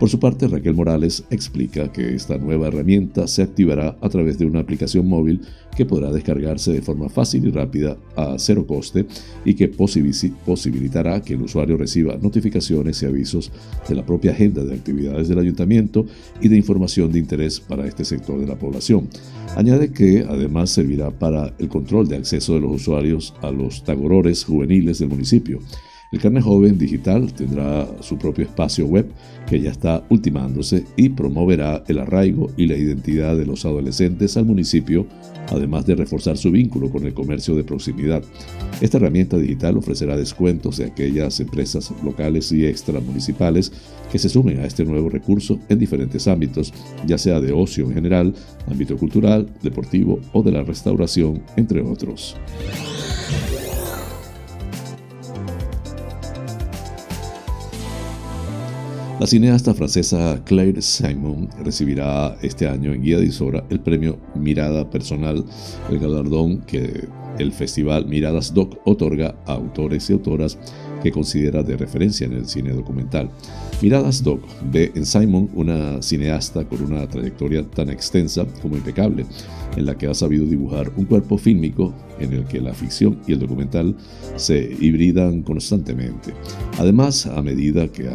Por su parte, Raquel Morales explica que esta nueva herramienta se activará a través de una aplicación móvil que podrá descargarse de forma fácil y rápida a cero coste y que posibilitará que el usuario reciba notificaciones y avisos de la propia agenda de actividades del ayuntamiento y de información de interés para este sector de la población. Añade que además servirá para el control de acceso de los usuarios a los tagorores juveniles del municipio. El carnet joven digital tendrá su propio espacio web que ya está ultimándose y promoverá el arraigo y la identidad de los adolescentes al municipio, además de reforzar su vínculo con el comercio de proximidad. Esta herramienta digital ofrecerá descuentos de aquellas empresas locales y extramunicipales que se sumen a este nuevo recurso en diferentes ámbitos, ya sea de ocio en general, ámbito cultural, deportivo o de la restauración, entre otros. La cineasta francesa Claire Simon recibirá este año en Guía de Isora el premio Mirada Personal, el galardón que el festival Miradas Doc otorga a autores y autoras que considera de referencia en el cine documental. Miradas Doc ve en Simon una cineasta con una trayectoria tan extensa como impecable, en la que ha sabido dibujar un cuerpo fílmico en el que la ficción y el documental se hibridan constantemente. Además, a medida que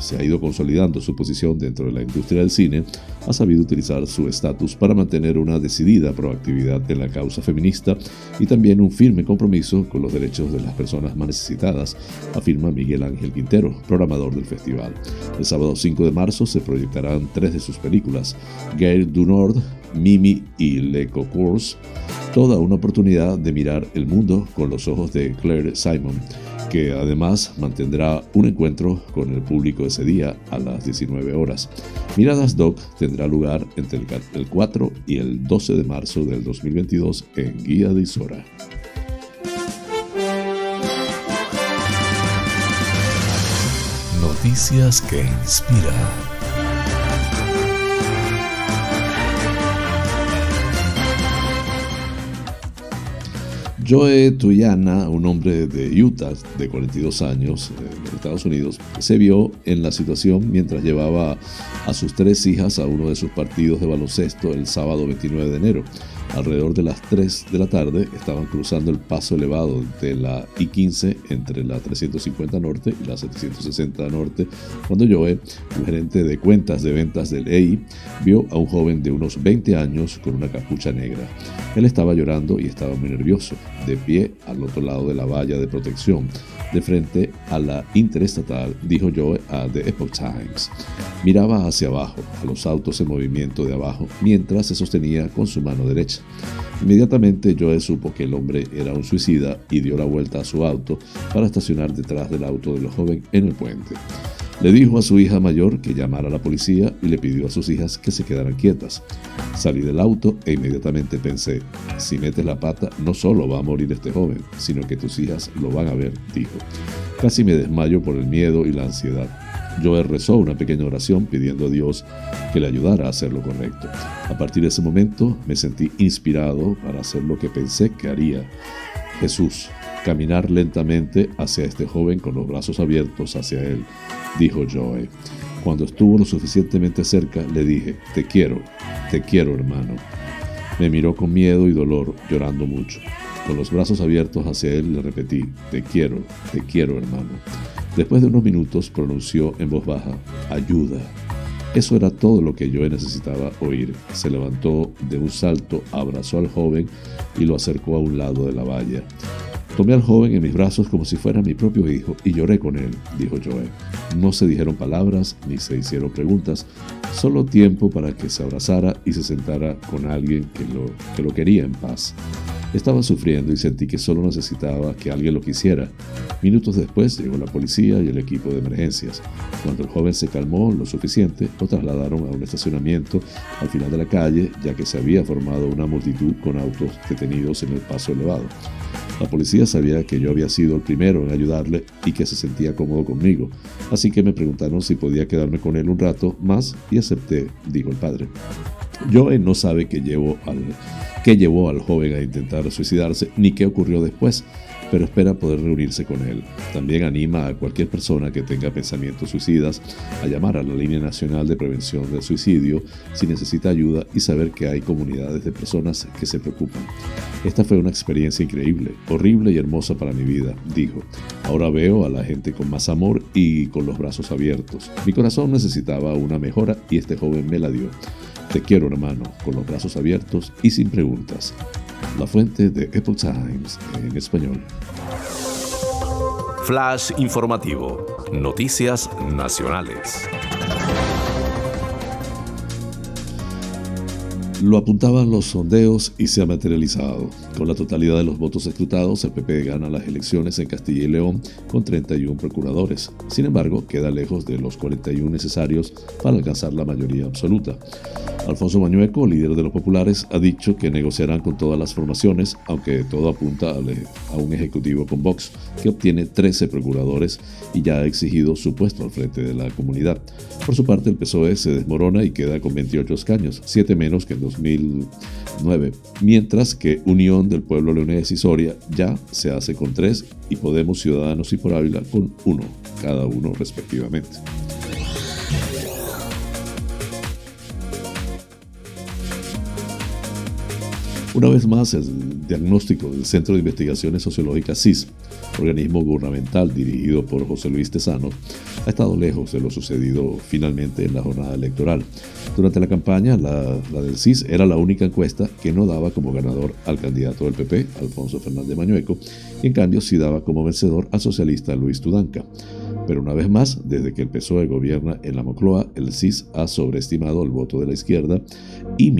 se ha ido consolidando su posición dentro de la industria del cine, ha sabido utilizar su estatus para mantener una decidida proactividad en la causa feminista y también un firme compromiso con los derechos de las personas más necesitadas, afirma Miguel Ángel Quintero, programador del festival. El sábado 5 de marzo se proyectarán tres de sus películas, Gail du Nord, Mimi y Le Cours, toda una oportunidad de mirar el mundo con los ojos de Claire Simon, que además mantendrá un encuentro con el público ese día a las 19 horas. Miradas Doc tendrá lugar entre el 4 y el 12 de marzo del 2022 en Guía de Isora. Noticias que inspiran. Joe Tuyana, un hombre de Utah de 42 años en Estados Unidos, se vio en la situación mientras llevaba a sus tres hijas a uno de sus partidos de baloncesto el sábado 29 de enero. Alrededor de las 3 de la tarde estaban cruzando el paso elevado de la I-15 entre la 350 Norte y la 760 Norte cuando Joe, un gerente de cuentas de ventas del EI, vio a un joven de unos 20 años con una capucha negra. Él estaba llorando y estaba muy nervioso, de pie al otro lado de la valla de protección, de frente a la interestatal, dijo Joe a The Epoch Times. Miraba hacia abajo, a los autos en movimiento de abajo, mientras se sostenía con su mano derecha. Inmediatamente Joe supo que el hombre era un suicida y dio la vuelta a su auto para estacionar detrás del auto de la joven en el puente. Le dijo a su hija mayor que llamara a la policía y le pidió a sus hijas que se quedaran quietas. Salí del auto e inmediatamente pensé, si metes la pata no solo va a morir este joven, sino que tus hijas lo van a ver, dijo. Casi me desmayo por el miedo y la ansiedad. Joe rezó una pequeña oración pidiendo a Dios que le ayudara a hacer lo correcto. A partir de ese momento me sentí inspirado para hacer lo que pensé que haría. Jesús, caminar lentamente hacia este joven con los brazos abiertos hacia él, dijo Joe. Cuando estuvo lo suficientemente cerca, le dije, te quiero, te quiero hermano. Me miró con miedo y dolor, llorando mucho. Con los brazos abiertos hacia él le repetí, te quiero, te quiero hermano. Después de unos minutos pronunció en voz baja, ayuda. Eso era todo lo que Joe necesitaba oír. Se levantó de un salto, abrazó al joven y lo acercó a un lado de la valla. Tomé al joven en mis brazos como si fuera mi propio hijo y lloré con él, dijo Joe. No se dijeron palabras ni se hicieron preguntas, solo tiempo para que se abrazara y se sentara con alguien que lo, que lo quería en paz. Estaba sufriendo y sentí que solo necesitaba que alguien lo quisiera. Minutos después llegó la policía y el equipo de emergencias. Cuando el joven se calmó lo suficiente, lo trasladaron a un estacionamiento al final de la calle, ya que se había formado una multitud con autos detenidos en el paso elevado. La policía sabía que yo había sido el primero en ayudarle y que se sentía cómodo conmigo, así que me preguntaron si podía quedarme con él un rato más y acepté, dijo el padre. Joe no sabe que llevo al qué llevó al joven a intentar suicidarse ni qué ocurrió después, pero espera poder reunirse con él. También anima a cualquier persona que tenga pensamientos suicidas a llamar a la Línea Nacional de Prevención del Suicidio si necesita ayuda y saber que hay comunidades de personas que se preocupan. Esta fue una experiencia increíble, horrible y hermosa para mi vida, dijo. Ahora veo a la gente con más amor y con los brazos abiertos. Mi corazón necesitaba una mejora y este joven me la dio. Te quiero, hermano, con los brazos abiertos y sin preguntas. La fuente de Apple Times en español. Flash informativo. Noticias nacionales. Lo apuntaban los sondeos y se ha materializado. Con la totalidad de los votos escrutados, el PP gana las elecciones en Castilla y León con 31 procuradores. Sin embargo, queda lejos de los 41 necesarios para alcanzar la mayoría absoluta. Alfonso Mañueco, líder de los populares, ha dicho que negociarán con todas las formaciones, aunque todo apunta a un ejecutivo con Vox, que obtiene 13 procuradores y ya ha exigido su puesto al frente de la comunidad. Por su parte, el PSOE se desmorona y queda con 28 escaños, 7 menos que en 2009, mientras que Unión del Pueblo Leonés y Soria ya se hace con 3 y Podemos Ciudadanos y Por Ávila con 1, cada uno respectivamente. Una vez más, el diagnóstico del Centro de Investigaciones Sociológicas CIS, organismo gubernamental dirigido por José Luis Tesano, ha estado lejos de lo sucedido finalmente en la jornada electoral. Durante la campaña, la, del CIS era la única encuesta que no daba como ganador al candidato del PP, Alfonso Fernández Mañueco, y en cambio sí daba como vencedor al socialista Luis Tudanca. Pero una vez más, desde que el PSOE gobierna en la Mocloa, el CIS ha sobreestimado el voto de la izquierda y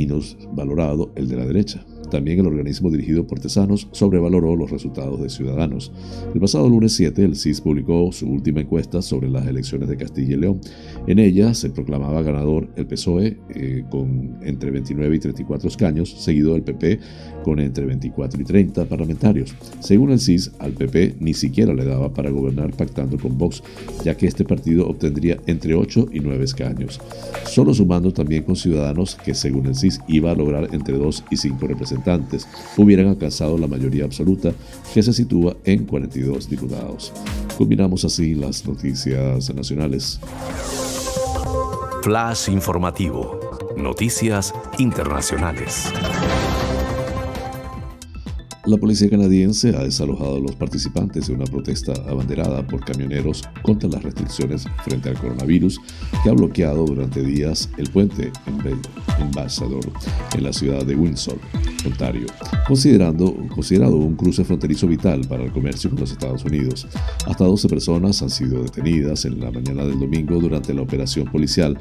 valorado el de la derecha. También el organismo dirigido por Tesanos sobrevaloró los resultados de Ciudadanos. El pasado lunes 7, el CIS publicó su última encuesta sobre las elecciones de Castilla y León. En ella se proclamaba ganador el PSOE eh, con entre 29 y 34 escaños, seguido del PP con entre 24 y 30 parlamentarios. Según el CIS, al PP ni siquiera le daba para gobernar pactando con Vox, ya que este partido obtendría entre 8 y 9 escaños. Solo sumando también con Ciudadanos, que según el CIS iba a lograr entre 2 y 5 representantes hubieran alcanzado la mayoría absoluta, que se sitúa en 42 diputados. Combinamos así las noticias nacionales. Flash informativo. Noticias internacionales. La policía canadiense ha desalojado a los participantes de una protesta abanderada por camioneros contra las restricciones frente al coronavirus que ha bloqueado durante días el puente en Embajador en la ciudad de Windsor, Ontario, considerando, considerado un cruce fronterizo vital para el comercio con los Estados Unidos. Hasta 12 personas han sido detenidas en la mañana del domingo durante la operación policial.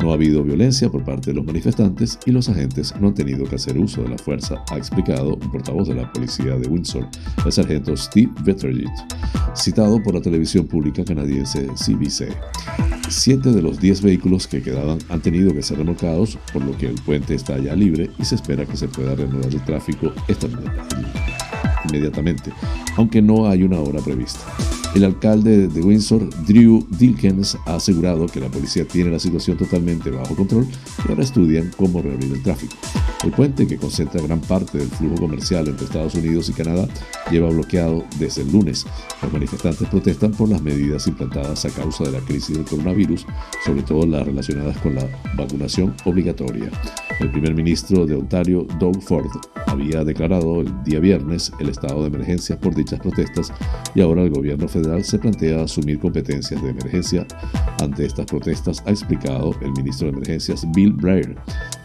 No ha habido violencia por parte de los manifestantes y los agentes no han tenido que hacer uso de la fuerza, ha explicado un portavoz de la policía de Windsor, el sargento Steve Vettergit, citado por la televisión pública canadiense CBC. Siete de los diez vehículos que quedaban han tenido que ser remolcados, por lo que el puente está ya libre y se espera que se pueda reanudar el tráfico esta inmediatamente, aunque no hay una hora prevista. El alcalde de Windsor, Drew Dilkens, ha asegurado que la policía tiene la situación totalmente bajo control y ahora estudian cómo reabrir el tráfico. El puente, que concentra gran parte del flujo comercial entre Estados Unidos y Canadá, lleva bloqueado desde el lunes. Los manifestantes protestan por las medidas implantadas a causa de la crisis del coronavirus, sobre todo las relacionadas con la vacunación obligatoria. El primer ministro de Ontario, Doug Ford, había declarado el día viernes el estado de emergencia por dichas protestas y ahora el gobierno federal se plantea asumir competencias de emergencia ante estas protestas, ha explicado el ministro de Emergencias Bill Blair.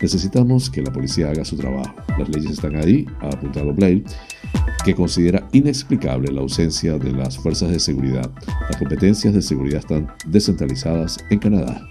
Necesitamos que la policía haga su trabajo. Las leyes están ahí, ha apuntado Blair, que considera inexplicable la ausencia de las fuerzas de seguridad. Las competencias de seguridad están descentralizadas en Canadá.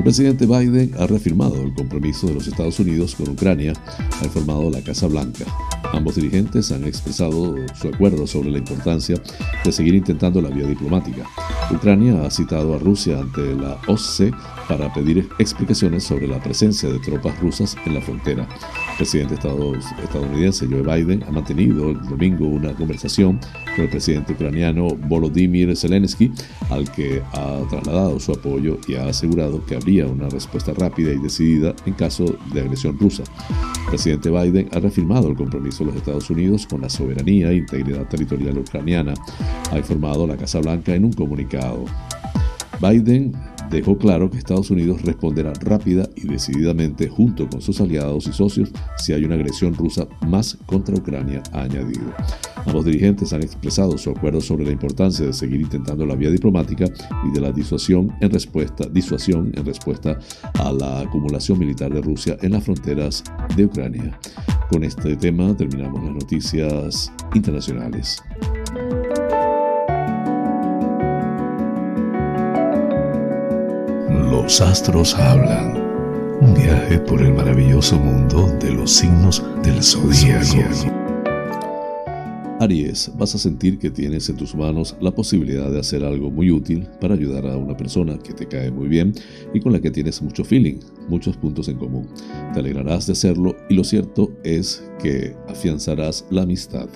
El presidente Biden ha reafirmado el compromiso de los Estados Unidos con Ucrania, ha informado la Casa Blanca. Ambos dirigentes han expresado su acuerdo sobre la importancia de seguir intentando la vía diplomática. Ucrania ha citado a Rusia ante la OSCE para pedir explicaciones sobre la presencia de tropas rusas en la frontera. Presidente estadounidense Joe Biden ha mantenido el domingo una conversación con el presidente ucraniano Volodymyr Zelensky, al que ha trasladado su apoyo y ha asegurado que habría una respuesta rápida y decidida en caso de agresión rusa. El presidente Biden ha reafirmado el compromiso de los Estados Unidos con la soberanía e integridad territorial ucraniana, ha informado la Casa Blanca en un comunicado. Biden dejó claro que Estados Unidos responderá rápida y decididamente junto con sus aliados y socios si hay una agresión rusa más contra Ucrania, ha añadido. Ambos dirigentes han expresado su acuerdo sobre la importancia de seguir intentando la vía diplomática y de la disuasión en respuesta, disuasión en respuesta a la acumulación militar de Rusia en las fronteras de Ucrania. Con este tema terminamos las noticias internacionales. Los astros hablan. Un viaje por el maravilloso mundo de los signos del zodíaco. Aries, vas a sentir que tienes en tus manos la posibilidad de hacer algo muy útil para ayudar a una persona que te cae muy bien y con la que tienes mucho feeling, muchos puntos en común. Te alegrarás de hacerlo y lo cierto es que afianzarás la amistad.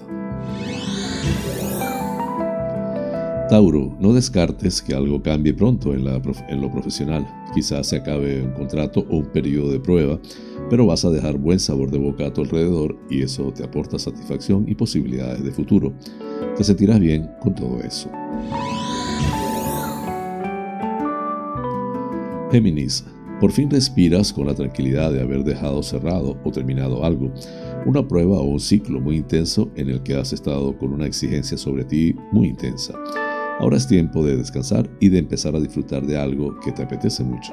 Tauro, no descartes que algo cambie pronto en, lo profesional. Quizás se acabe un contrato o un periodo de prueba, pero vas a dejar buen sabor de boca a tu alrededor y eso te aporta satisfacción y posibilidades de futuro. Te sentirás bien con todo eso. Géminis, por fin respiras con la tranquilidad de haber dejado cerrado o terminado algo, una prueba o un ciclo muy intenso en el que has estado con una exigencia sobre ti muy intensa. Ahora es tiempo de descansar y de empezar a disfrutar de algo que te apetece mucho.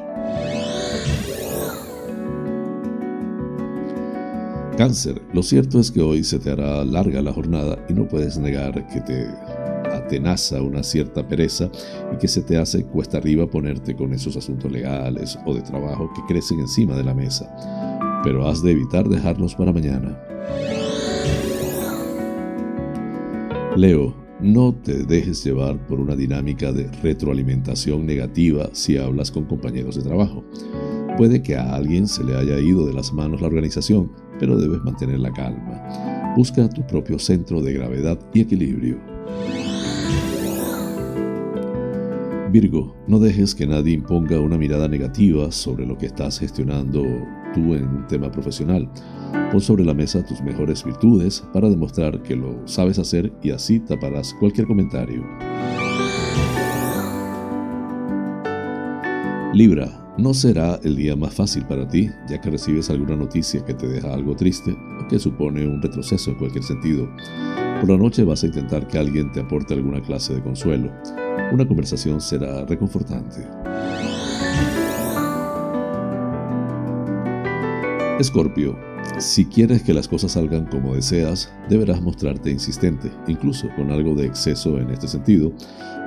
Cáncer, lo cierto es que hoy se te hará larga la jornada y no puedes negar que te atenaza una cierta pereza y que se te hace cuesta arriba ponerte con esos asuntos legales o de trabajo que crecen encima de la mesa. Pero has de evitar dejarlos para mañana. Leo, no te dejes llevar por una dinámica de retroalimentación negativa si hablas con compañeros de trabajo. Puede que a alguien se le haya ido de las manos la organización, pero debes mantener la calma. Busca tu propio centro de gravedad y equilibrio. Virgo, no dejes que nadie imponga una mirada negativa sobre lo que estás gestionando tú en un tema profesional. Pon sobre la mesa tus mejores virtudes para demostrar que lo sabes hacer y así taparás cualquier comentario. Libra, no será el día más fácil para ti, ya que recibes alguna noticia que te deja algo triste o que supone un retroceso en cualquier sentido. Por la noche vas a intentar que alguien te aporte alguna clase de consuelo. Una conversación será reconfortante. Escorpio, si quieres que las cosas salgan como deseas, deberás mostrarte insistente, incluso con algo de exceso en este sentido,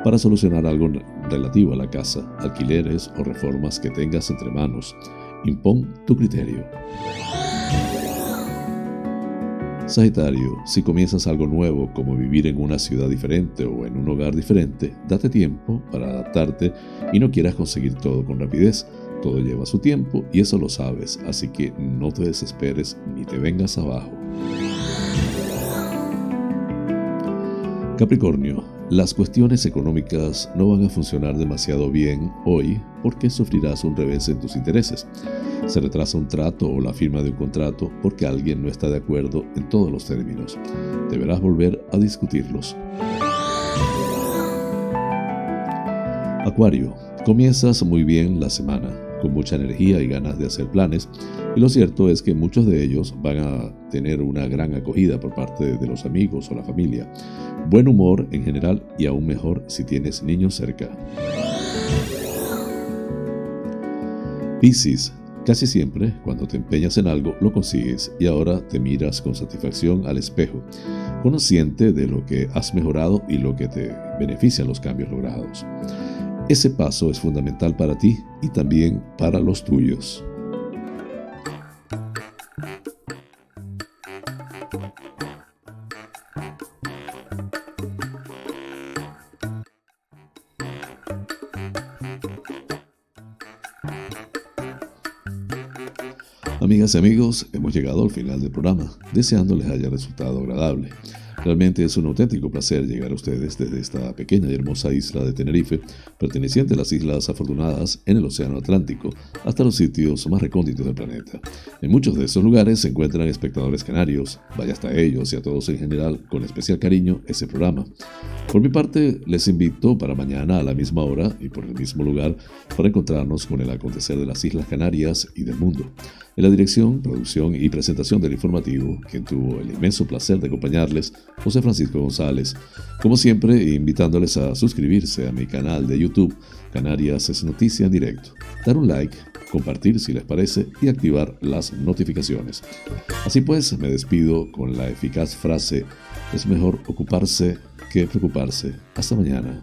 para solucionar algo relativo a la casa, alquileres o reformas que tengas entre manos. Impón tu criterio. Sagitario, si comienzas algo nuevo como vivir en una ciudad diferente o en un hogar diferente, date tiempo para adaptarte y no quieras conseguir todo con rapidez. Todo lleva su tiempo y eso lo sabes, así que no te desesperes ni te vengas abajo. Capricornio, las cuestiones económicas no van a funcionar demasiado bien hoy porque sufrirás un revés en tus intereses. Se retrasa un trato o la firma de un contrato porque alguien no está de acuerdo en todos los términos. Deberás volver a discutirlos. Acuario, comienzas muy bien la semana con mucha energía y ganas de hacer planes, y lo cierto es que muchos de ellos van a tener una gran acogida por parte de los amigos o la familia. Buen humor en general y aún mejor si tienes niños cerca. Piscis, Casi siempre, cuando te empeñas en algo, lo consigues y ahora te miras con satisfacción al espejo, consciente de lo que has mejorado y lo que te benefician los cambios logrados. Ese paso es fundamental para ti y también para los tuyos. Amigas y amigos, hemos llegado al final del programa, deseando les haya resultado agradable. Realmente es un auténtico placer llegar a ustedes desde esta pequeña y hermosa isla de Tenerife, perteneciente a las Islas Afortunadas en el Océano Atlántico, hasta los sitios más recónditos del planeta. En muchos de esos lugares se encuentran espectadores canarios, vaya hasta ellos y a todos en general con especial cariño ese programa. Por mi parte, les invito para mañana a la misma hora y por el mismo lugar para encontrarnos con el acontecer de las Islas Canarias y del mundo. En la dirección, producción y presentación del informativo, quien tuvo el inmenso placer de acompañarles, José Francisco González. Como siempre, invitándoles a suscribirse a mi canal de YouTube, Canarias es Noticia en Directo, dar un like, compartir si les parece y activar las notificaciones. Así pues, me despido con la eficaz frase, es mejor ocuparse que preocuparse. Hasta mañana.